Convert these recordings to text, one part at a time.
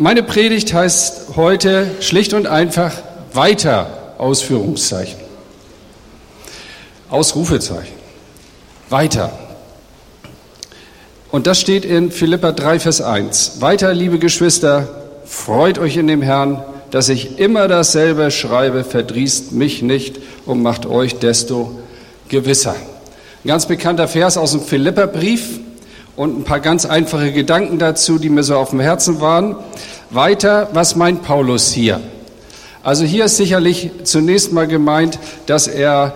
Meine Predigt heißt heute schlicht und einfach weiter Ausführungszeichen. Ausrufezeichen. Weiter. Und das steht in Philippa 3, Vers 1. Weiter, liebe Geschwister, freut euch in dem Herrn, dass ich immer dasselbe schreibe, verdrießt mich nicht und macht euch desto gewisser. Ein ganz bekannter Vers aus dem Philipperbrief, und ein paar ganz einfache Gedanken dazu, die mir so auf dem Herzen waren. Weiter, was meint Paulus hier? Also hier ist sicherlich zunächst mal gemeint, dass er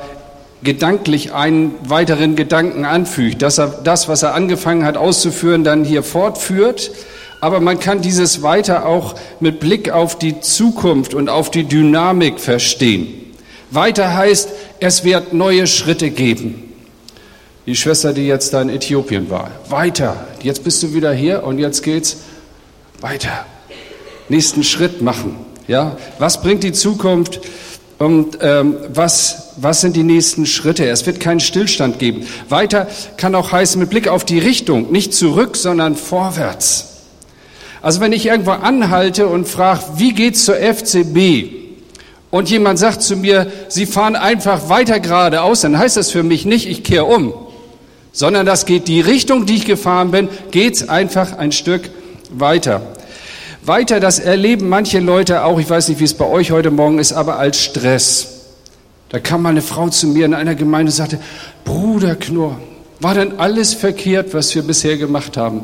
gedanklich einen weiteren Gedanken anfügt, dass er das, was er angefangen hat auszuführen, dann hier fortführt. Aber man kann dieses weiter auch mit Blick auf die Zukunft und auf die Dynamik verstehen. Weiter heißt, es wird neue Schritte geben. Die Schwester, die jetzt da in Äthiopien war. Weiter. Jetzt bist du wieder hier und jetzt geht's weiter. Nächsten Schritt machen. Ja, was bringt die Zukunft und ähm, was, was sind die nächsten Schritte? Es wird keinen Stillstand geben. Weiter kann auch heißen mit Blick auf die Richtung, nicht zurück, sondern vorwärts. Also wenn ich irgendwo anhalte und frage, wie geht's zur FCB? Und jemand sagt zu mir, Sie fahren einfach weiter geradeaus, dann heißt das für mich nicht, ich kehre um sondern das geht die Richtung, die ich gefahren bin, geht's einfach ein Stück weiter. Weiter, das erleben manche Leute auch, ich weiß nicht, wie es bei euch heute Morgen ist, aber als Stress. Da kam mal eine Frau zu mir in einer Gemeinde und sagte, Bruder Knorr, war denn alles verkehrt, was wir bisher gemacht haben?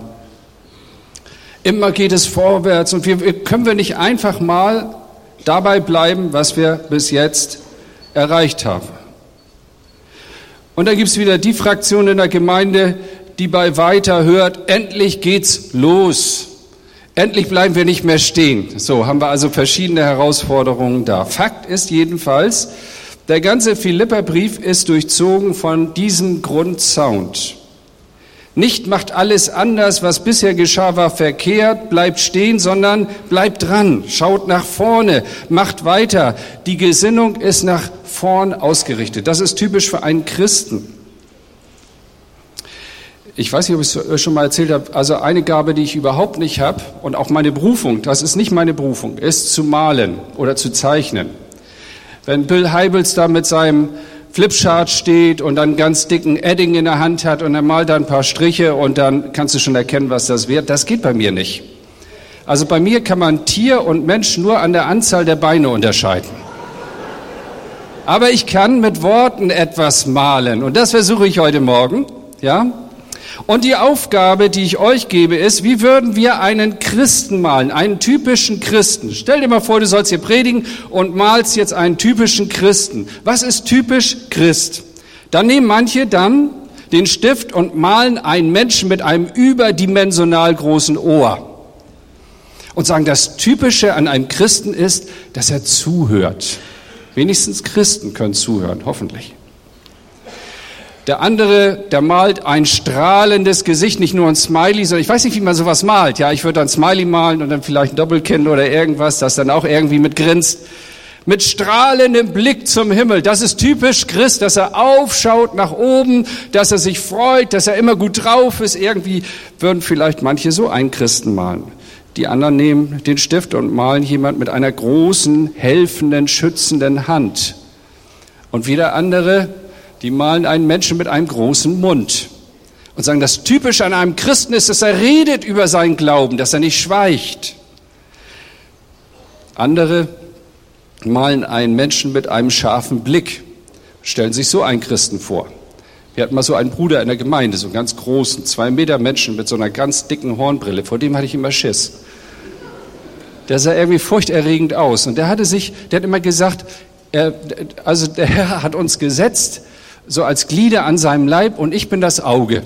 Immer geht es vorwärts und wir, können wir nicht einfach mal dabei bleiben, was wir bis jetzt erreicht haben. Und da gibt es wieder die Fraktion in der Gemeinde, die bei weiter hört, endlich geht's los. Endlich bleiben wir nicht mehr stehen. So haben wir also verschiedene Herausforderungen da. Fakt ist jedenfalls, der ganze Philipperbrief ist durchzogen von diesem Grundsound. Nicht macht alles anders, was bisher geschah, war verkehrt, bleibt stehen, sondern bleibt dran, schaut nach vorne, macht weiter. Die Gesinnung ist nach vorn ausgerichtet. Das ist typisch für einen Christen. Ich weiß nicht, ob ich es schon mal erzählt habe. Also eine Gabe, die ich überhaupt nicht habe und auch meine Berufung, das ist nicht meine Berufung, ist zu malen oder zu zeichnen. Wenn Bill Heibels da mit seinem Flipchart steht und dann ganz dicken Edding in der Hand hat und er malt da ein paar Striche und dann kannst du schon erkennen, was das wird. Das geht bei mir nicht. Also bei mir kann man Tier und Mensch nur an der Anzahl der Beine unterscheiden. Aber ich kann mit Worten etwas malen und das versuche ich heute Morgen, ja? Und die Aufgabe, die ich euch gebe, ist, wie würden wir einen Christen malen, einen typischen Christen? Stell dir mal vor, du sollst hier predigen und malst jetzt einen typischen Christen. Was ist typisch Christ? Dann nehmen manche dann den Stift und malen einen Menschen mit einem überdimensional großen Ohr. Und sagen, das Typische an einem Christen ist, dass er zuhört. Wenigstens Christen können zuhören, hoffentlich. Der andere, der malt ein strahlendes Gesicht, nicht nur ein Smiley, sondern ich weiß nicht, wie man sowas malt. Ja, ich würde ein Smiley malen und dann vielleicht ein Doppelkinn oder irgendwas, das dann auch irgendwie mit grinst. Mit strahlendem Blick zum Himmel. Das ist typisch Christ, dass er aufschaut nach oben, dass er sich freut, dass er immer gut drauf ist. Irgendwie würden vielleicht manche so einen Christen malen. Die anderen nehmen den Stift und malen jemand mit einer großen, helfenden, schützenden Hand. Und wieder andere die malen einen Menschen mit einem großen Mund und sagen, das Typische an einem Christen ist, dass er redet über seinen Glauben, dass er nicht schweigt. Andere malen einen Menschen mit einem scharfen Blick, stellen sich so einen Christen vor. Wir hatten mal so einen Bruder in der Gemeinde, so einen ganz großen, zwei Meter Menschen mit so einer ganz dicken Hornbrille, vor dem hatte ich immer Schiss. Der sah irgendwie furchterregend aus und der hatte sich, der hat immer gesagt, er, also der Herr hat uns gesetzt, so als Glieder an seinem Leib und ich bin das Auge.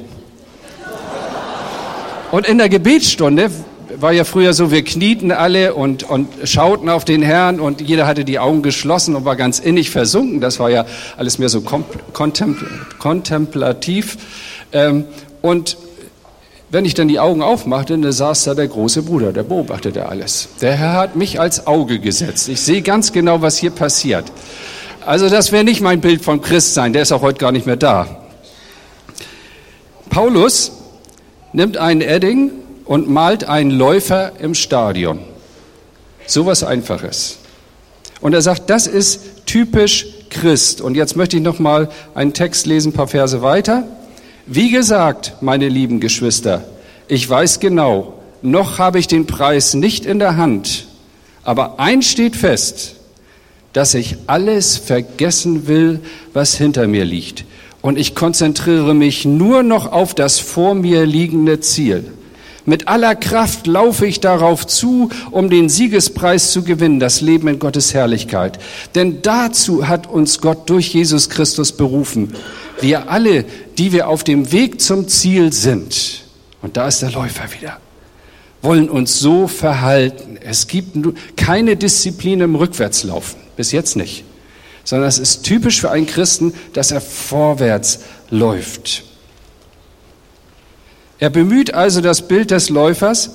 Und in der Gebetsstunde war ja früher so, wir knieten alle und, und schauten auf den Herrn und jeder hatte die Augen geschlossen und war ganz innig versunken. Das war ja alles mehr so kontempl kontemplativ. Ähm, und wenn ich dann die Augen aufmachte, dann saß da der große Bruder, der beobachtete alles. Der Herr hat mich als Auge gesetzt. Ich sehe ganz genau, was hier passiert. Also das wäre nicht mein Bild vom Christsein, der ist auch heute gar nicht mehr da. Paulus nimmt einen Edding und malt einen Läufer im Stadion. Sowas Einfaches. Und er sagt, das ist typisch Christ. Und jetzt möchte ich noch mal einen Text lesen, ein paar Verse weiter. Wie gesagt, meine lieben Geschwister, ich weiß genau, noch habe ich den Preis nicht in der Hand, aber eins steht fest, dass ich alles vergessen will, was hinter mir liegt. Und ich konzentriere mich nur noch auf das vor mir liegende Ziel. Mit aller Kraft laufe ich darauf zu, um den Siegespreis zu gewinnen, das Leben in Gottes Herrlichkeit. Denn dazu hat uns Gott durch Jesus Christus berufen. Wir alle, die wir auf dem Weg zum Ziel sind, und da ist der Läufer wieder, wollen uns so verhalten. Es gibt keine Disziplin im Rückwärtslaufen, bis jetzt nicht, sondern es ist typisch für einen Christen, dass er vorwärts läuft. Er bemüht also das Bild des Läufers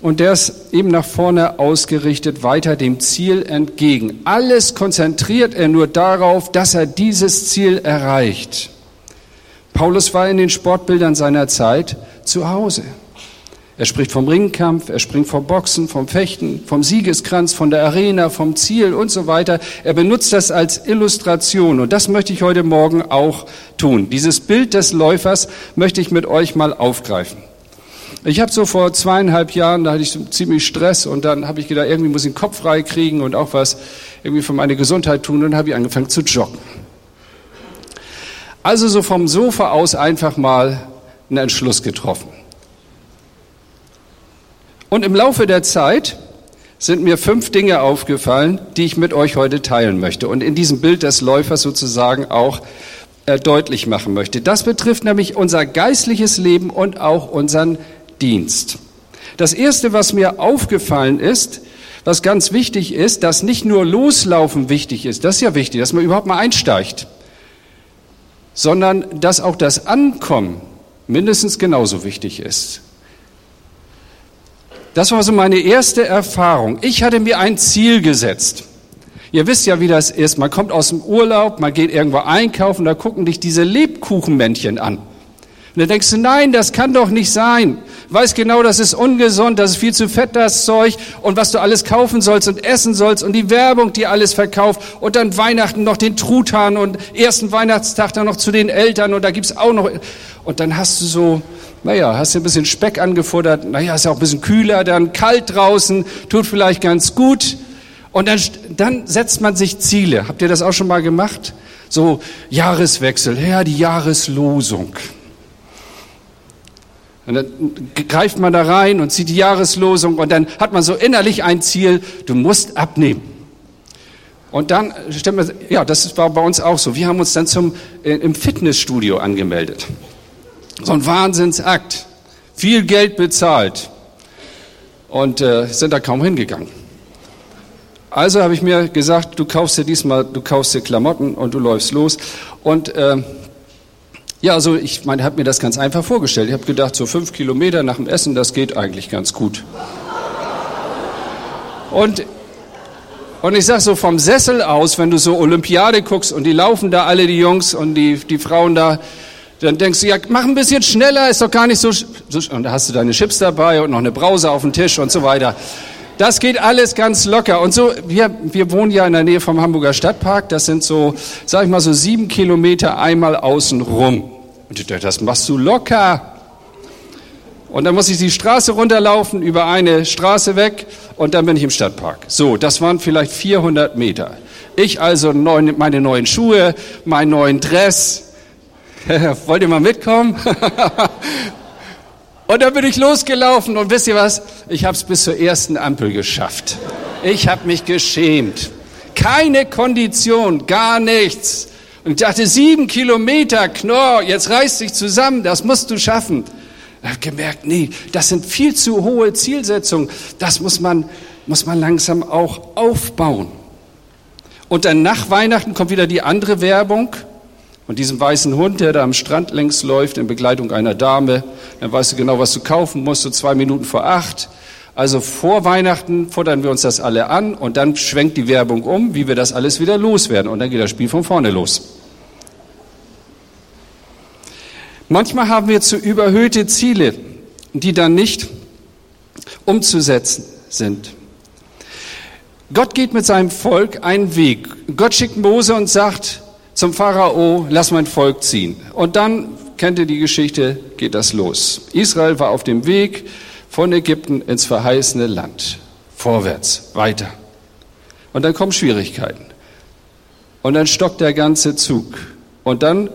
und der ist eben nach vorne ausgerichtet, weiter dem Ziel entgegen. Alles konzentriert er nur darauf, dass er dieses Ziel erreicht. Paulus war in den Sportbildern seiner Zeit zu Hause. Er spricht vom Ringkampf, er springt vom Boxen, vom Fechten, vom Siegeskranz, von der Arena, vom Ziel und so weiter. Er benutzt das als Illustration und das möchte ich heute Morgen auch tun. Dieses Bild des Läufers möchte ich mit euch mal aufgreifen. Ich habe so vor zweieinhalb Jahren, da hatte ich ziemlich Stress und dann habe ich gedacht, irgendwie muss ich den Kopf frei kriegen und auch was irgendwie für meine Gesundheit tun und dann habe ich angefangen zu joggen. Also so vom Sofa aus einfach mal einen Entschluss getroffen. Und im Laufe der Zeit sind mir fünf Dinge aufgefallen, die ich mit euch heute teilen möchte und in diesem Bild des Läufers sozusagen auch äh, deutlich machen möchte. Das betrifft nämlich unser geistliches Leben und auch unseren Dienst. Das Erste, was mir aufgefallen ist, was ganz wichtig ist, dass nicht nur Loslaufen wichtig ist, das ist ja wichtig, dass man überhaupt mal einsteigt, sondern dass auch das Ankommen mindestens genauso wichtig ist. Das war so meine erste Erfahrung. Ich hatte mir ein Ziel gesetzt. Ihr wisst ja, wie das ist. Man kommt aus dem Urlaub, man geht irgendwo einkaufen, da gucken dich diese Lebkuchenmännchen an. Und dann denkst du, nein, das kann doch nicht sein. Weiß genau, das ist ungesund, das ist viel zu fett, das Zeug. Und was du alles kaufen sollst und essen sollst und die Werbung, die alles verkauft. Und dann Weihnachten noch den Truthahn und ersten Weihnachtstag dann noch zu den Eltern und da gibt's auch noch. Und dann hast du so, naja, hast du ein bisschen Speck angefuttert, naja, ist ja auch ein bisschen kühler, dann kalt draußen, tut vielleicht ganz gut. Und dann, dann setzt man sich Ziele. Habt ihr das auch schon mal gemacht? So Jahreswechsel, ja, die Jahreslosung. Und dann greift man da rein und zieht die Jahreslosung und dann hat man so innerlich ein Ziel, du musst abnehmen. Und dann man, ja, das war bei uns auch so. Wir haben uns dann zum, äh, im Fitnessstudio angemeldet. So ein Wahnsinnsakt. Viel Geld bezahlt. Und äh, sind da kaum hingegangen. Also habe ich mir gesagt, du kaufst dir diesmal, du kaufst dir Klamotten und du läufst los. Und äh, ja, also ich meine, habe mir das ganz einfach vorgestellt. Ich habe gedacht, so fünf Kilometer nach dem Essen, das geht eigentlich ganz gut. Und und ich sag so vom Sessel aus, wenn du so Olympiade guckst und die laufen da alle, die Jungs und die, die Frauen da, dann denkst du, ja, mach ein bisschen schneller, ist doch gar nicht so, und da hast du deine Chips dabei und noch eine Brause auf dem Tisch und so weiter. Das geht alles ganz locker. Und so, wir, wir wohnen ja in der Nähe vom Hamburger Stadtpark. Das sind so, sag ich mal, so sieben Kilometer einmal außen rum. Und das machst du locker. Und dann muss ich die Straße runterlaufen, über eine Straße weg und dann bin ich im Stadtpark. So, das waren vielleicht 400 Meter. Ich also meine neuen Schuhe, meinen neuen Dress, Wollt ihr mal mitkommen? und dann bin ich losgelaufen und wisst ihr was? Ich habe es bis zur ersten Ampel geschafft. Ich habe mich geschämt. Keine Kondition, gar nichts. Und ich dachte, sieben Kilometer, Knorr, jetzt reißt dich zusammen, das musst du schaffen. Ich habe gemerkt, nee, das sind viel zu hohe Zielsetzungen. Das muss man, muss man langsam auch aufbauen. Und dann nach Weihnachten kommt wieder die andere Werbung. Und diesem weißen Hund, der da am Strand längs läuft, in Begleitung einer Dame, dann weißt du genau, was du kaufen musst, so zwei Minuten vor acht. Also vor Weihnachten fordern wir uns das alle an und dann schwenkt die Werbung um, wie wir das alles wieder loswerden. Und dann geht das Spiel von vorne los. Manchmal haben wir zu überhöhte Ziele, die dann nicht umzusetzen sind. Gott geht mit seinem Volk einen Weg. Gott schickt Mose und sagt zum Pharao, lass mein Volk ziehen. Und dann, kennt ihr die Geschichte, geht das los. Israel war auf dem Weg von Ägypten ins verheißene Land. Vorwärts, weiter. Und dann kommen Schwierigkeiten. Und dann stockt der ganze Zug. Und dann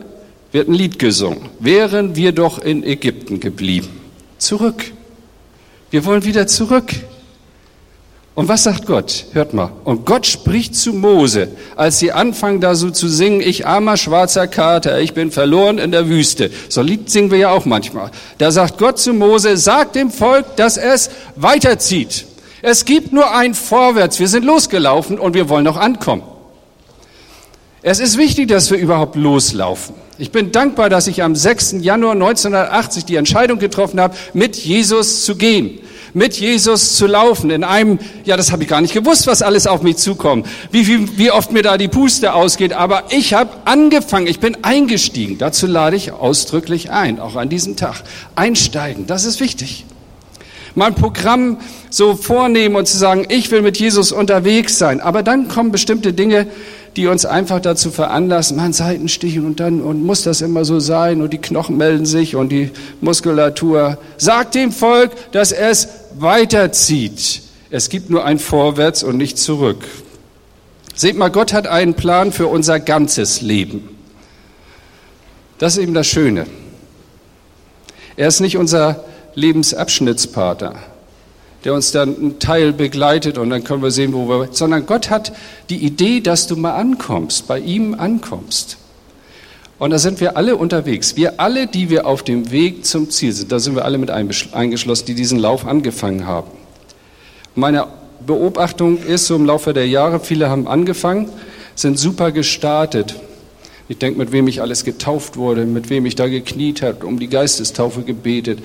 wird ein Lied gesungen. Wären wir doch in Ägypten geblieben. Zurück. Wir wollen wieder zurück. Und was sagt Gott? Hört mal. Und Gott spricht zu Mose, als sie anfangen da so zu singen, ich armer schwarzer Kater, ich bin verloren in der Wüste. So ein Lied singen wir ja auch manchmal. Da sagt Gott zu Mose, sagt dem Volk, dass es weiterzieht. Es gibt nur ein Vorwärts. Wir sind losgelaufen und wir wollen noch ankommen. Es ist wichtig, dass wir überhaupt loslaufen. Ich bin dankbar, dass ich am 6. Januar 1980 die Entscheidung getroffen habe, mit Jesus zu gehen, mit Jesus zu laufen. In einem, ja, das habe ich gar nicht gewusst, was alles auf mich zukommt, wie, wie, wie oft mir da die Puste ausgeht. Aber ich habe angefangen, ich bin eingestiegen. Dazu lade ich ausdrücklich ein, auch an diesem Tag. Einsteigen, das ist wichtig mein Programm so vornehmen und zu sagen, ich will mit Jesus unterwegs sein. Aber dann kommen bestimmte Dinge, die uns einfach dazu veranlassen, man Seitenstichen und dann und muss das immer so sein und die Knochen melden sich und die Muskulatur. Sagt dem Volk, dass es weiterzieht. Es gibt nur ein Vorwärts und nicht zurück. Seht mal, Gott hat einen Plan für unser ganzes Leben. Das ist eben das Schöne. Er ist nicht unser Lebensabschnittspartner der uns dann einen Teil begleitet und dann können wir sehen, wo wir, sondern Gott hat die Idee, dass du mal ankommst, bei ihm ankommst. Und da sind wir alle unterwegs. Wir alle, die wir auf dem Weg zum Ziel sind, da sind wir alle mit eingeschlossen, die diesen Lauf angefangen haben. Meine Beobachtung ist so im Laufe der Jahre, viele haben angefangen, sind super gestartet. Ich denke, mit wem ich alles getauft wurde, mit wem ich da gekniet habe, um die Geistestaufe gebetet,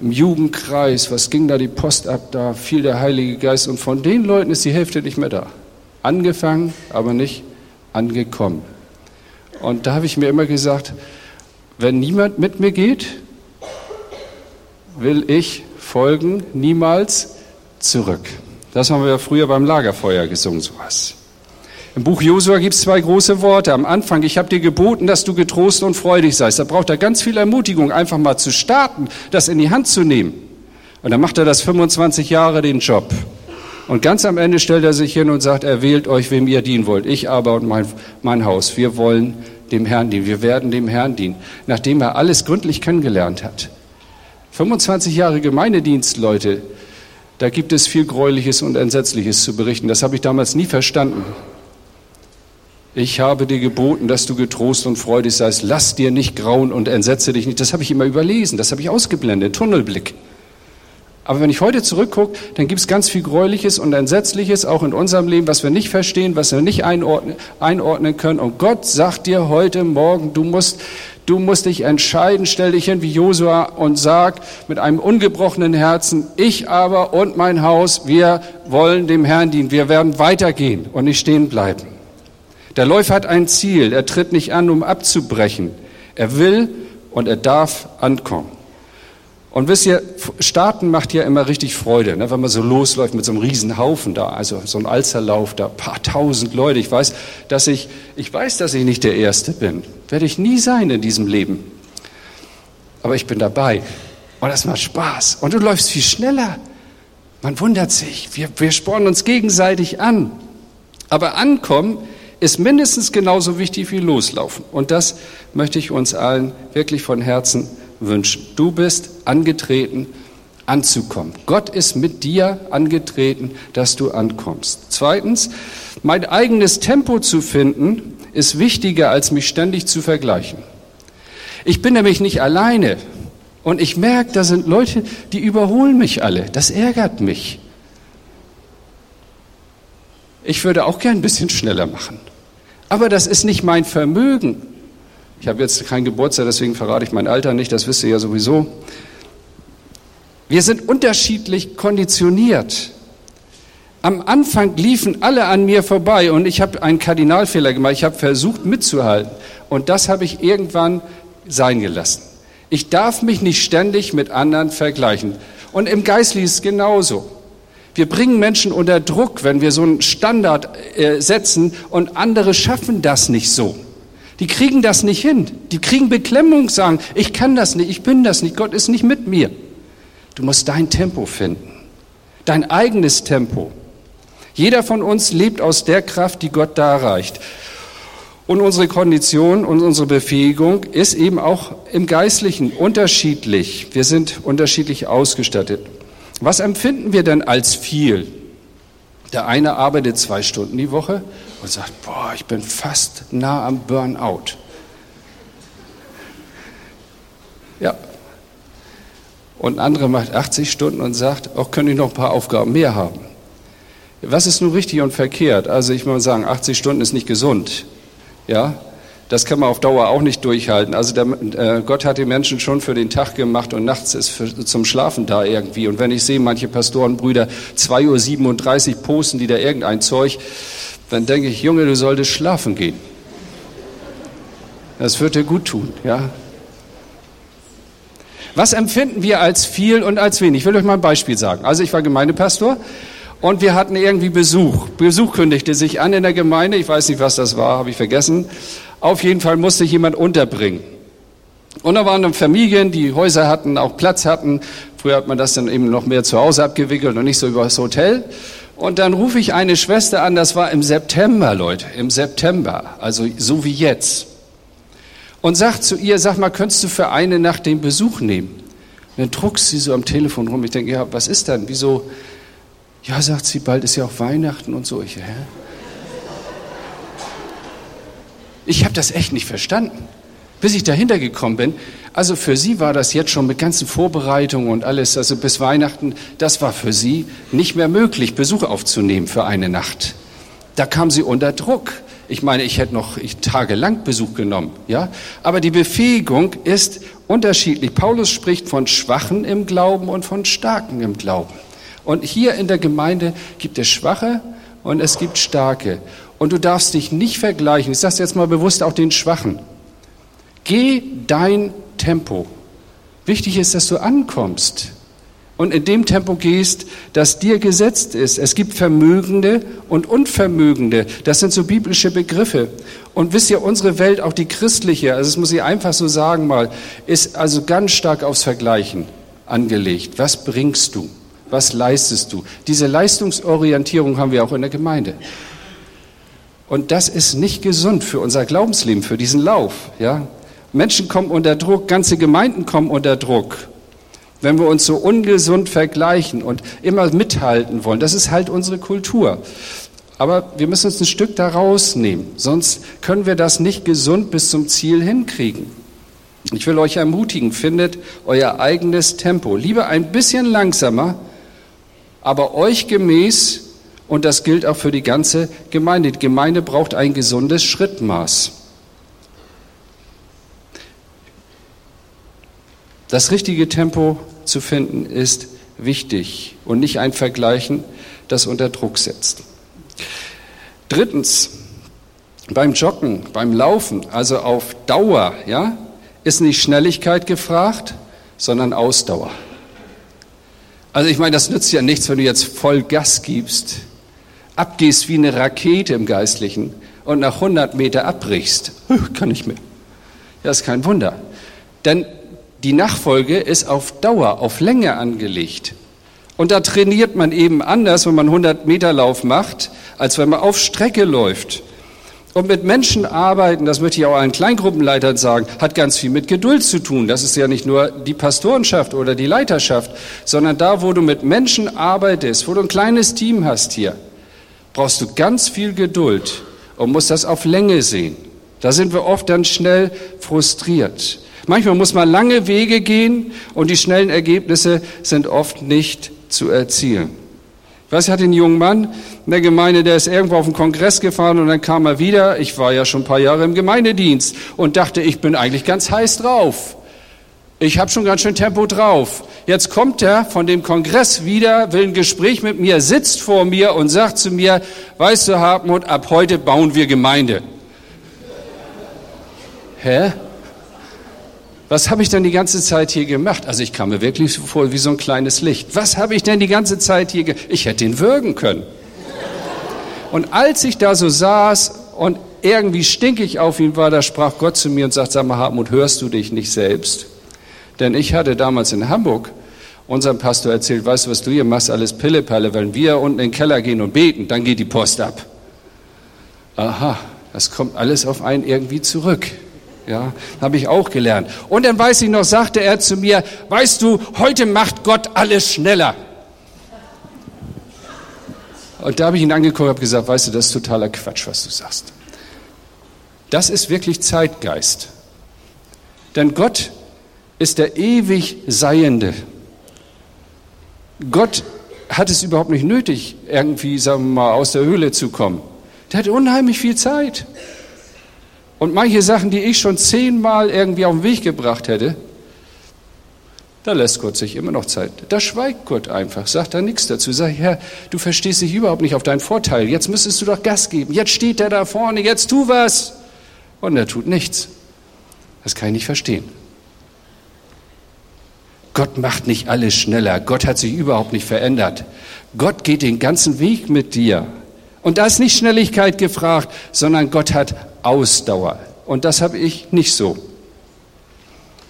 im Jugendkreis, was ging da die Post ab, da fiel der Heilige Geist und von den Leuten ist die Hälfte nicht mehr da. Angefangen, aber nicht angekommen. Und da habe ich mir immer gesagt, wenn niemand mit mir geht, will ich folgen, niemals zurück. Das haben wir ja früher beim Lagerfeuer gesungen, sowas. Im Buch Josua gibt es zwei große Worte. Am Anfang, ich habe dir geboten, dass du getrost und freudig seist. Da braucht er ganz viel Ermutigung, einfach mal zu starten, das in die Hand zu nehmen. Und dann macht er das 25 Jahre den Job. Und ganz am Ende stellt er sich hin und sagt, er wählt euch, wem ihr dienen wollt. Ich aber und mein, mein Haus. Wir wollen dem Herrn dienen. Wir werden dem Herrn dienen. Nachdem er alles gründlich kennengelernt hat. 25 Jahre Gemeindedienst, Leute. Da gibt es viel Gräuliches und Entsetzliches zu berichten. Das habe ich damals nie verstanden. Ich habe dir geboten, dass du getrost und freudig seist. Lass dir nicht grauen und entsetze dich nicht. Das habe ich immer überlesen, das habe ich ausgeblendet, Tunnelblick. Aber wenn ich heute zurückgucke, dann gibt es ganz viel Gräuliches und Entsetzliches auch in unserem Leben, was wir nicht verstehen, was wir nicht einordnen, einordnen können. Und Gott sagt dir heute Morgen, du musst, du musst dich entscheiden, stell dich hin wie Josua und sag mit einem ungebrochenen Herzen, ich aber und mein Haus, wir wollen dem Herrn dienen. Wir werden weitergehen und nicht stehen bleiben. Der Läufer hat ein Ziel. Er tritt nicht an, um abzubrechen. Er will und er darf ankommen. Und wisst ihr, starten macht ja immer richtig Freude, ne? wenn man so losläuft mit so einem riesen Haufen da, also so ein Alzerlauf da, paar tausend Leute. Ich weiß, dass ich, ich weiß, dass ich nicht der Erste bin. Werde ich nie sein in diesem Leben. Aber ich bin dabei. Und das macht Spaß. Und du läufst viel schneller. Man wundert sich. Wir, wir spornen uns gegenseitig an. Aber ankommen ist mindestens genauso wichtig wie loslaufen. Und das möchte ich uns allen wirklich von Herzen wünschen. Du bist angetreten, anzukommen. Gott ist mit dir angetreten, dass du ankommst. Zweitens, mein eigenes Tempo zu finden, ist wichtiger, als mich ständig zu vergleichen. Ich bin nämlich nicht alleine. Und ich merke, da sind Leute, die überholen mich alle. Das ärgert mich. Ich würde auch gern ein bisschen schneller machen. Aber das ist nicht mein Vermögen. Ich habe jetzt kein Geburtstag, deswegen verrate ich mein Alter nicht, das wisst ihr ja sowieso. Wir sind unterschiedlich konditioniert. Am Anfang liefen alle an mir vorbei und ich habe einen Kardinalfehler gemacht. Ich habe versucht mitzuhalten und das habe ich irgendwann sein gelassen. Ich darf mich nicht ständig mit anderen vergleichen. Und im Geistlichen ist es genauso. Wir bringen Menschen unter Druck, wenn wir so einen Standard äh, setzen und andere schaffen das nicht so. Die kriegen das nicht hin. Die kriegen Beklemmung, sagen, ich kann das nicht, ich bin das nicht, Gott ist nicht mit mir. Du musst dein Tempo finden, dein eigenes Tempo. Jeder von uns lebt aus der Kraft, die Gott darreicht. Und unsere Kondition und unsere Befähigung ist eben auch im Geistlichen unterschiedlich. Wir sind unterschiedlich ausgestattet. Was empfinden wir denn als viel? Der eine arbeitet zwei Stunden die Woche und sagt, boah, ich bin fast nah am Burnout. Ja. Und ein anderer macht 80 Stunden und sagt, auch könnte ich noch ein paar Aufgaben mehr haben. Was ist nun richtig und verkehrt? Also ich muss sagen, 80 Stunden ist nicht gesund. Ja, das kann man auf Dauer auch nicht durchhalten. Also der, äh, Gott hat die Menschen schon für den Tag gemacht und nachts ist für, zum Schlafen da irgendwie. Und wenn ich sehe, manche Pastorenbrüder 2.37 Uhr posten die da irgendein Zeug, dann denke ich, Junge, du solltest schlafen gehen. Das wird dir gut tun, ja. Was empfinden wir als viel und als wenig? Ich will euch mal ein Beispiel sagen. Also ich war Gemeindepastor und wir hatten irgendwie Besuch. Besuch kündigte sich an in der Gemeinde. Ich weiß nicht, was das war, habe ich vergessen. Auf jeden Fall musste ich jemand unterbringen. Und da waren dann Familien, die Häuser hatten, auch Platz hatten. Früher hat man das dann eben noch mehr zu Hause abgewickelt und nicht so über das Hotel. Und dann rufe ich eine Schwester an, das war im September, Leute, im September, also so wie jetzt. Und sagt zu ihr, sag mal, könntest du für eine Nacht den Besuch nehmen? Und dann druckst sie so am Telefon rum. Ich denke, ja, was ist denn? Wieso? Ja, sagt sie, bald ist ja auch Weihnachten und so. Ich, hä? Ich habe das echt nicht verstanden, bis ich dahinter gekommen bin. Also für sie war das jetzt schon mit ganzen Vorbereitungen und alles, also bis Weihnachten, das war für sie nicht mehr möglich, Besuch aufzunehmen für eine Nacht. Da kam sie unter Druck. Ich meine, ich hätte noch tagelang Besuch genommen, ja. Aber die Befähigung ist unterschiedlich. Paulus spricht von Schwachen im Glauben und von Starken im Glauben. Und hier in der Gemeinde gibt es Schwache und es gibt Starke. Und du darfst dich nicht vergleichen. Ich sage jetzt mal bewusst auch den Schwachen. Geh dein Tempo. Wichtig ist, dass du ankommst und in dem Tempo gehst, das dir gesetzt ist. Es gibt Vermögende und Unvermögende. Das sind so biblische Begriffe. Und wisst ihr, unsere Welt, auch die christliche, also das muss ich einfach so sagen mal, ist also ganz stark aufs Vergleichen angelegt. Was bringst du? Was leistest du? Diese Leistungsorientierung haben wir auch in der Gemeinde. Und das ist nicht gesund für unser Glaubensleben, für diesen Lauf. Ja? Menschen kommen unter Druck, ganze Gemeinden kommen unter Druck. Wenn wir uns so ungesund vergleichen und immer mithalten wollen, das ist halt unsere Kultur. Aber wir müssen uns ein Stück da rausnehmen, sonst können wir das nicht gesund bis zum Ziel hinkriegen. Ich will euch ermutigen, findet euer eigenes Tempo. Lieber ein bisschen langsamer, aber euch gemäß und das gilt auch für die ganze Gemeinde. Die Gemeinde braucht ein gesundes Schrittmaß. Das richtige Tempo zu finden ist wichtig und nicht ein Vergleichen, das unter Druck setzt. Drittens, beim Joggen, beim Laufen, also auf Dauer, ja, ist nicht Schnelligkeit gefragt, sondern Ausdauer. Also ich meine, das nützt ja nichts, wenn du jetzt voll Gas gibst abgehst wie eine Rakete im Geistlichen und nach 100 Meter abbrichst. Kann ich mehr. Das ist kein Wunder. Denn die Nachfolge ist auf Dauer, auf Länge angelegt. Und da trainiert man eben anders, wenn man 100 Meter Lauf macht, als wenn man auf Strecke läuft. Und mit Menschen arbeiten, das möchte ich auch allen Kleingruppenleitern sagen, hat ganz viel mit Geduld zu tun. Das ist ja nicht nur die Pastorenschaft oder die Leiterschaft, sondern da, wo du mit Menschen arbeitest, wo du ein kleines Team hast hier, brauchst du ganz viel Geduld und musst das auf Länge sehen. Da sind wir oft dann schnell frustriert. Manchmal muss man lange Wege gehen und die schnellen Ergebnisse sind oft nicht zu erzielen. Ich hatte einen jungen Mann in der Gemeinde, der ist irgendwo auf den Kongress gefahren und dann kam er wieder. Ich war ja schon ein paar Jahre im Gemeindedienst und dachte, ich bin eigentlich ganz heiß drauf. Ich habe schon ganz schön Tempo drauf. Jetzt kommt er von dem Kongress wieder, will ein Gespräch mit mir, sitzt vor mir und sagt zu mir, weißt du, Hartmut, ab heute bauen wir Gemeinde. Hä? Was habe ich denn die ganze Zeit hier gemacht? Also ich kam mir wirklich vor wie so ein kleines Licht. Was habe ich denn die ganze Zeit hier gemacht? Ich hätte ihn würgen können. Und als ich da so saß und irgendwie stinkig auf ihn war, da sprach Gott zu mir und sagt, sag mal Hartmut, hörst du dich nicht selbst? Denn ich hatte damals in Hamburg unserem Pastor erzählt, weißt du, was du hier machst, alles Pillepalle, wenn wir unten in den Keller gehen und beten, dann geht die Post ab. Aha, das kommt alles auf einen irgendwie zurück. Ja, habe ich auch gelernt. Und dann weiß ich noch, sagte er zu mir, weißt du, heute macht Gott alles schneller. Und da habe ich ihn angeguckt und habe gesagt, weißt du, das ist totaler Quatsch, was du sagst. Das ist wirklich Zeitgeist. Denn Gott ist der ewig Seiende. Gott hat es überhaupt nicht nötig, irgendwie, sagen wir mal, aus der Höhle zu kommen. Der hat unheimlich viel Zeit. Und manche Sachen, die ich schon zehnmal irgendwie auf den Weg gebracht hätte, da lässt Gott sich immer noch Zeit. Da schweigt Gott einfach, sagt da nichts dazu. Sagt, Herr, du verstehst dich überhaupt nicht auf deinen Vorteil. Jetzt müsstest du doch Gas geben. Jetzt steht er da vorne, jetzt tu was. Und er tut nichts. Das kann ich nicht verstehen. Gott macht nicht alles schneller. Gott hat sich überhaupt nicht verändert. Gott geht den ganzen Weg mit dir. Und da ist nicht Schnelligkeit gefragt, sondern Gott hat Ausdauer. Und das habe ich nicht so.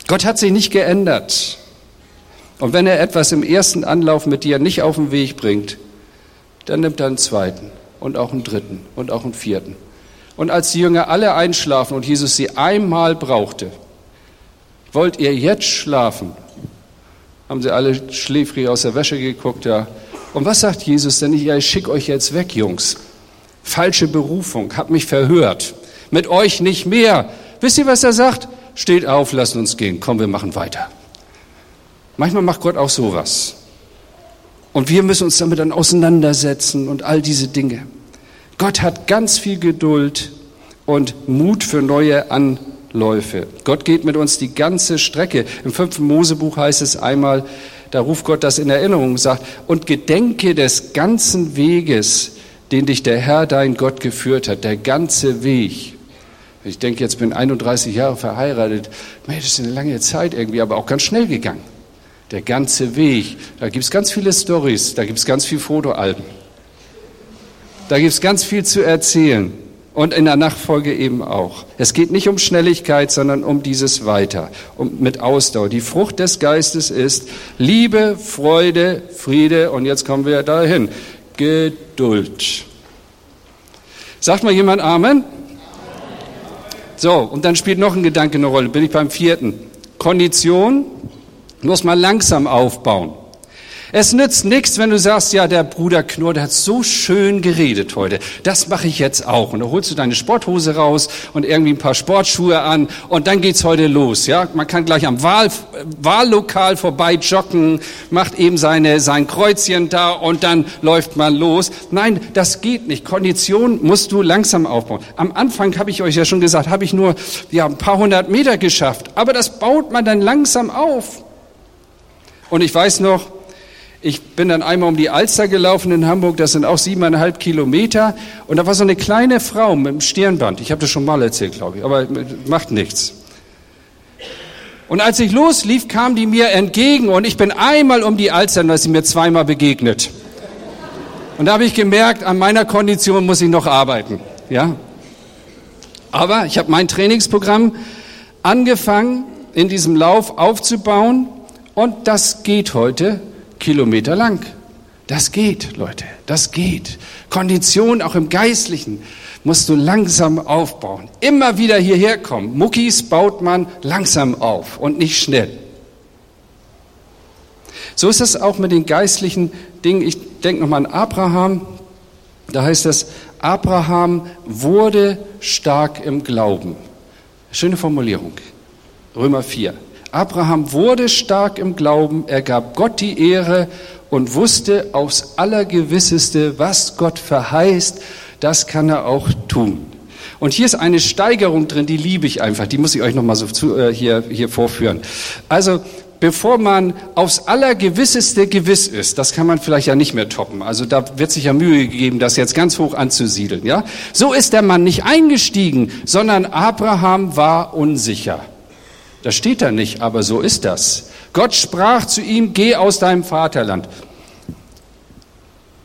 Gott hat sich nicht geändert. Und wenn er etwas im ersten Anlauf mit dir nicht auf den Weg bringt, dann nimmt er einen zweiten und auch einen dritten und auch einen vierten. Und als die Jünger alle einschlafen und Jesus sie einmal brauchte, wollt ihr jetzt schlafen? Haben sie alle schläfrig aus der Wäsche geguckt, ja. Und was sagt Jesus denn? Ja, ich schicke euch jetzt weg, Jungs. Falsche Berufung, hab mich verhört. Mit euch nicht mehr. Wisst ihr, was er sagt? Steht auf, lasst uns gehen. Komm, wir machen weiter. Manchmal macht Gott auch sowas. Und wir müssen uns damit dann auseinandersetzen und all diese Dinge. Gott hat ganz viel Geduld und Mut für neue Anwendungen. Läufe. Gott geht mit uns die ganze Strecke. Im fünften Mosebuch heißt es einmal, da ruft Gott das in Erinnerung und sagt, und gedenke des ganzen Weges, den dich der Herr, dein Gott, geführt hat, der ganze Weg. Ich denke, jetzt bin 31 Jahre verheiratet. das ist eine lange Zeit irgendwie, aber auch ganz schnell gegangen. Der ganze Weg. Da gibt es ganz viele Stories, da gibt es ganz viele Fotoalben. Da gibt es ganz viel zu erzählen und in der Nachfolge eben auch. Es geht nicht um Schnelligkeit, sondern um dieses Weiter, um, mit Ausdauer. Die Frucht des Geistes ist Liebe, Freude, Friede und jetzt kommen wir dahin. Geduld. Sagt mal jemand Amen? So, und dann spielt noch ein Gedanke eine Rolle. Bin ich beim vierten. Kondition muss man langsam aufbauen. Es nützt nichts, wenn du sagst, ja, der Bruder Knurr, der hat so schön geredet heute. Das mache ich jetzt auch. Und da holst du deine Sporthose raus und irgendwie ein paar Sportschuhe an und dann geht's heute los. Ja, man kann gleich am Wahl, Wahllokal vorbei joggen, macht eben seine, sein Kreuzchen da und dann läuft man los. Nein, das geht nicht. Kondition musst du langsam aufbauen. Am Anfang habe ich euch ja schon gesagt, habe ich nur ja, ein paar hundert Meter geschafft. Aber das baut man dann langsam auf. Und ich weiß noch, ich bin dann einmal um die Alster gelaufen in Hamburg, das sind auch siebeneinhalb Kilometer. Und da war so eine kleine Frau mit einem Stirnband. Ich habe das schon mal erzählt, glaube ich, aber macht nichts. Und als ich loslief, kam die mir entgegen und ich bin einmal um die Alster, und da ist sie mir zweimal begegnet. Und da habe ich gemerkt, an meiner Kondition muss ich noch arbeiten. Ja? Aber ich habe mein Trainingsprogramm angefangen, in diesem Lauf aufzubauen und das geht heute Kilometer lang. Das geht, Leute, das geht. Kondition auch im Geistlichen musst du langsam aufbauen. Immer wieder hierher kommen. Muckis baut man langsam auf und nicht schnell. So ist es auch mit den geistlichen Dingen. Ich denke nochmal an Abraham. Da heißt es, Abraham wurde stark im Glauben. Schöne Formulierung. Römer 4. Abraham wurde stark im Glauben, er gab Gott die Ehre und wusste aufs Allergewisseste, was Gott verheißt, das kann er auch tun. Und hier ist eine Steigerung drin, die liebe ich einfach, die muss ich euch nochmal so zu, äh, hier, hier vorführen. Also, bevor man aufs Allergewisseste gewiss ist, das kann man vielleicht ja nicht mehr toppen. Also da wird sich ja Mühe gegeben, das jetzt ganz hoch anzusiedeln, ja? So ist der Mann nicht eingestiegen, sondern Abraham war unsicher. Das steht da nicht, aber so ist das. Gott sprach zu ihm, geh aus deinem Vaterland.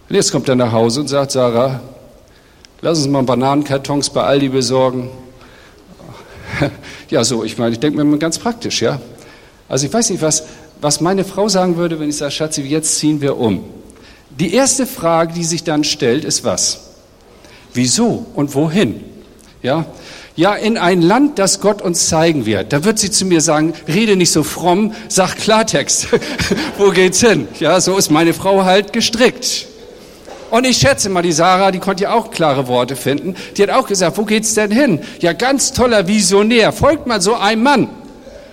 Und jetzt kommt er nach Hause und sagt, Sarah, lass uns mal Bananenkartons bei Aldi besorgen. Ja, so, ich meine, ich denke mir mal ganz praktisch, ja. Also ich weiß nicht, was, was meine Frau sagen würde, wenn ich sage, Schatzi, jetzt ziehen wir um. Die erste Frage, die sich dann stellt, ist was? Wieso und wohin? Ja, ja, in ein Land, das Gott uns zeigen wird. Da wird sie zu mir sagen, rede nicht so fromm, sag Klartext. Wo geht's hin? Ja, so ist meine Frau halt gestrickt. Und ich schätze mal, die Sarah, die konnte ja auch klare Worte finden. Die hat auch gesagt, wo geht's denn hin? Ja, ganz toller Visionär. Folgt mal so einem Mann.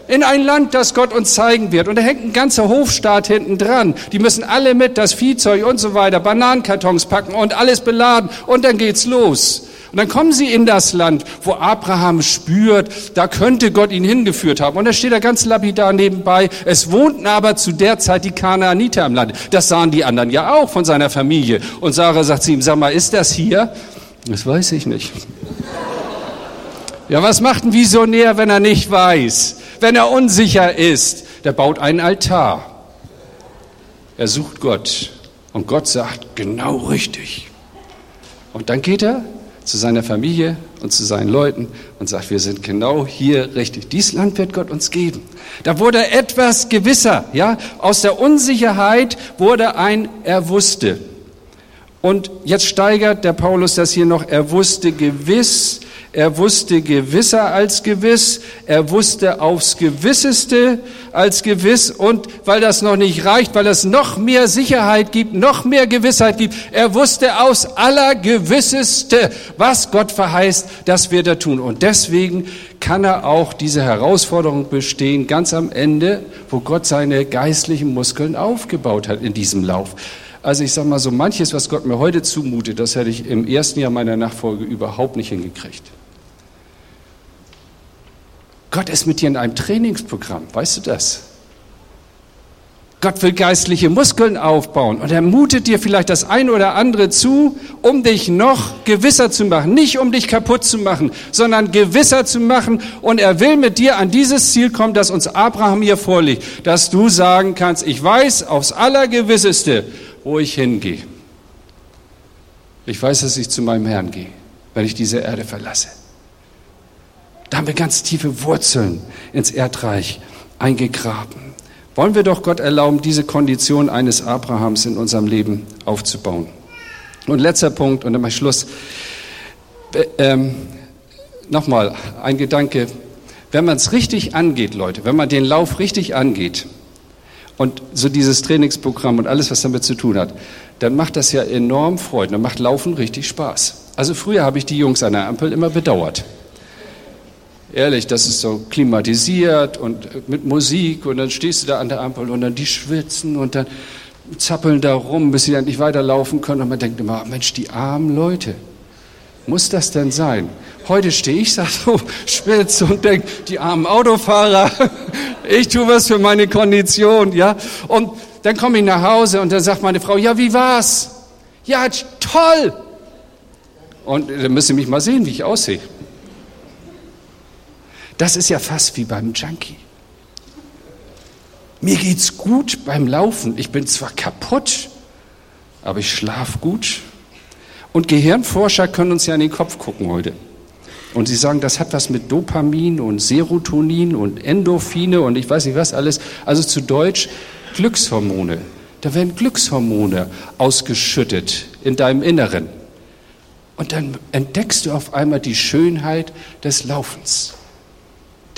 In ein Land, das Gott uns zeigen wird. Und da hängt ein ganzer Hofstaat hinten dran. Die müssen alle mit, das Viehzeug und so weiter, Bananenkartons packen und alles beladen. Und dann geht's los. Und dann kommen sie in das Land, wo Abraham spürt, da könnte Gott ihn hingeführt haben. Und da steht er ganz lapidar nebenbei. Es wohnten aber zu der Zeit die Kanaaniter im Land. Das sahen die anderen ja auch von seiner Familie. Und Sarah sagt zu ihm, sag mal, ist das hier? Das weiß ich nicht. Ja, was macht ein Visionär, wenn er nicht weiß? Wenn er unsicher ist? Der baut einen Altar. Er sucht Gott. Und Gott sagt, genau richtig. Und dann geht er zu seiner Familie und zu seinen Leuten und sagt, wir sind genau hier richtig. Dies Land wird Gott uns geben. Da wurde etwas gewisser, ja. Aus der Unsicherheit wurde ein Er wusste. Und jetzt steigert der Paulus das hier noch. Er wusste gewiss, er wusste gewisser als gewiss, er wusste aufs Gewisseste als gewiss und weil das noch nicht reicht, weil es noch mehr Sicherheit gibt, noch mehr Gewissheit gibt, er wusste aus aller Gewisseste, was Gott verheißt, dass wir da tun. Und deswegen kann er auch diese Herausforderung bestehen, ganz am Ende, wo Gott seine geistlichen Muskeln aufgebaut hat in diesem Lauf. Also ich sage mal so, manches, was Gott mir heute zumutet, das hätte ich im ersten Jahr meiner Nachfolge überhaupt nicht hingekriegt. Gott ist mit dir in einem Trainingsprogramm, weißt du das? Gott will geistliche Muskeln aufbauen und er mutet dir vielleicht das eine oder andere zu, um dich noch gewisser zu machen. Nicht um dich kaputt zu machen, sondern gewisser zu machen. Und er will mit dir an dieses Ziel kommen, das uns Abraham hier vorliegt, dass du sagen kannst, ich weiß aufs Allergewisseste, wo ich hingehe. Ich weiß, dass ich zu meinem Herrn gehe, wenn ich diese Erde verlasse. Da haben wir ganz tiefe Wurzeln ins Erdreich eingegraben. Wollen wir doch Gott erlauben, diese Kondition eines Abrahams in unserem Leben aufzubauen. Und letzter Punkt, und dann ich Schluss. Äh, ähm, Nochmal ein Gedanke. Wenn man es richtig angeht, Leute, wenn man den Lauf richtig angeht und so dieses Trainingsprogramm und alles, was damit zu tun hat, dann macht das ja enorm Freude. Dann macht Laufen richtig Spaß. Also früher habe ich die Jungs an der Ampel immer bedauert. Ehrlich, das ist so klimatisiert und mit Musik und dann stehst du da an der Ampel und dann die schwitzen und dann zappeln da rum, bis sie dann nicht weiterlaufen können und man denkt immer, Mensch, die armen Leute. Muss das denn sein? Heute stehe ich da so spitz und denke, die armen Autofahrer, ich tue was für meine Kondition, ja. Und dann komme ich nach Hause und dann sagt meine Frau, ja, wie war's? Ja, toll! Und dann müssen Sie mich mal sehen, wie ich aussehe. Das ist ja fast wie beim Junkie. Mir geht's gut beim Laufen. Ich bin zwar kaputt, aber ich schlaf gut. Und Gehirnforscher können uns ja in den Kopf gucken heute. Und sie sagen, das hat was mit Dopamin und Serotonin und Endorphine und ich weiß nicht was alles. Also zu Deutsch Glückshormone. Da werden Glückshormone ausgeschüttet in deinem Inneren. Und dann entdeckst du auf einmal die Schönheit des Laufens.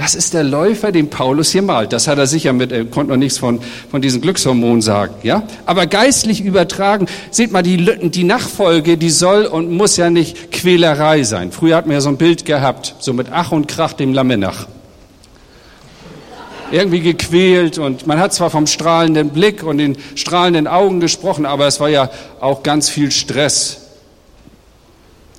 Das ist der Läufer, den Paulus hier malt. Das hat er sicher mit, er konnte noch nichts von, von diesen Glückshormonen sagen, ja? Aber geistlich übertragen, seht mal, die, die Nachfolge, die soll und muss ja nicht Quälerei sein. Früher hat man ja so ein Bild gehabt, so mit Ach und Krach dem Lammenach. Irgendwie gequält und man hat zwar vom strahlenden Blick und den strahlenden Augen gesprochen, aber es war ja auch ganz viel Stress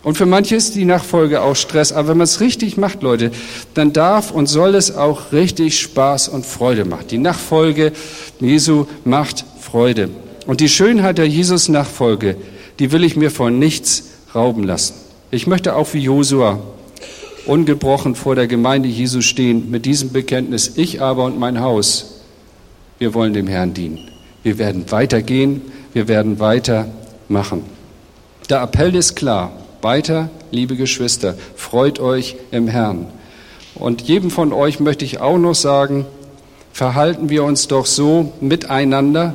und für manche ist die Nachfolge auch Stress. Aber wenn man es richtig macht, Leute, dann darf und soll es auch richtig Spaß und Freude machen. Die Nachfolge Jesu macht Freude. Und die Schönheit der Jesus-Nachfolge, die will ich mir von nichts rauben lassen. Ich möchte auch wie Josua ungebrochen vor der Gemeinde Jesu stehen mit diesem Bekenntnis, ich aber und mein Haus, wir wollen dem Herrn dienen. Wir werden weitergehen, wir werden weitermachen. Der Appell ist klar. Weiter, liebe Geschwister, freut euch im Herrn. Und jedem von euch möchte ich auch noch sagen, verhalten wir uns doch so miteinander,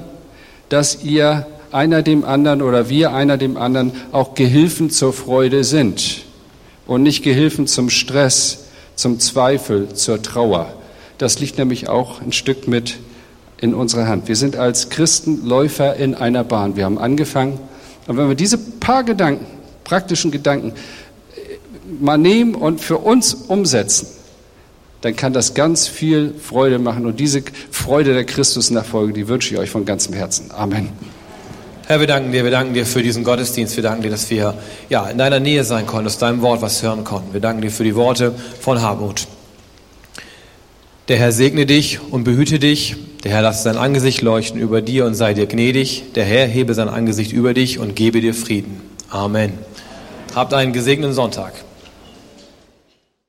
dass ihr einer dem anderen oder wir einer dem anderen auch Gehilfen zur Freude sind und nicht Gehilfen zum Stress, zum Zweifel, zur Trauer. Das liegt nämlich auch ein Stück mit in unserer Hand. Wir sind als Christen Läufer in einer Bahn. Wir haben angefangen. Und wenn wir diese paar Gedanken, praktischen Gedanken, mal nehmen und für uns umsetzen, dann kann das ganz viel Freude machen. Und diese Freude der Christusnachfolge, die wünsche ich euch von ganzem Herzen. Amen. Herr, wir danken dir, wir danken dir für diesen Gottesdienst. Wir danken dir, dass wir ja, in deiner Nähe sein konnten, aus deinem Wort was hören konnten. Wir danken dir für die Worte von Harmut. Der Herr segne dich und behüte dich. Der Herr lasse sein Angesicht leuchten über dir und sei dir gnädig. Der Herr hebe sein Angesicht über dich und gebe dir Frieden. Amen. Habt einen gesegneten Sonntag.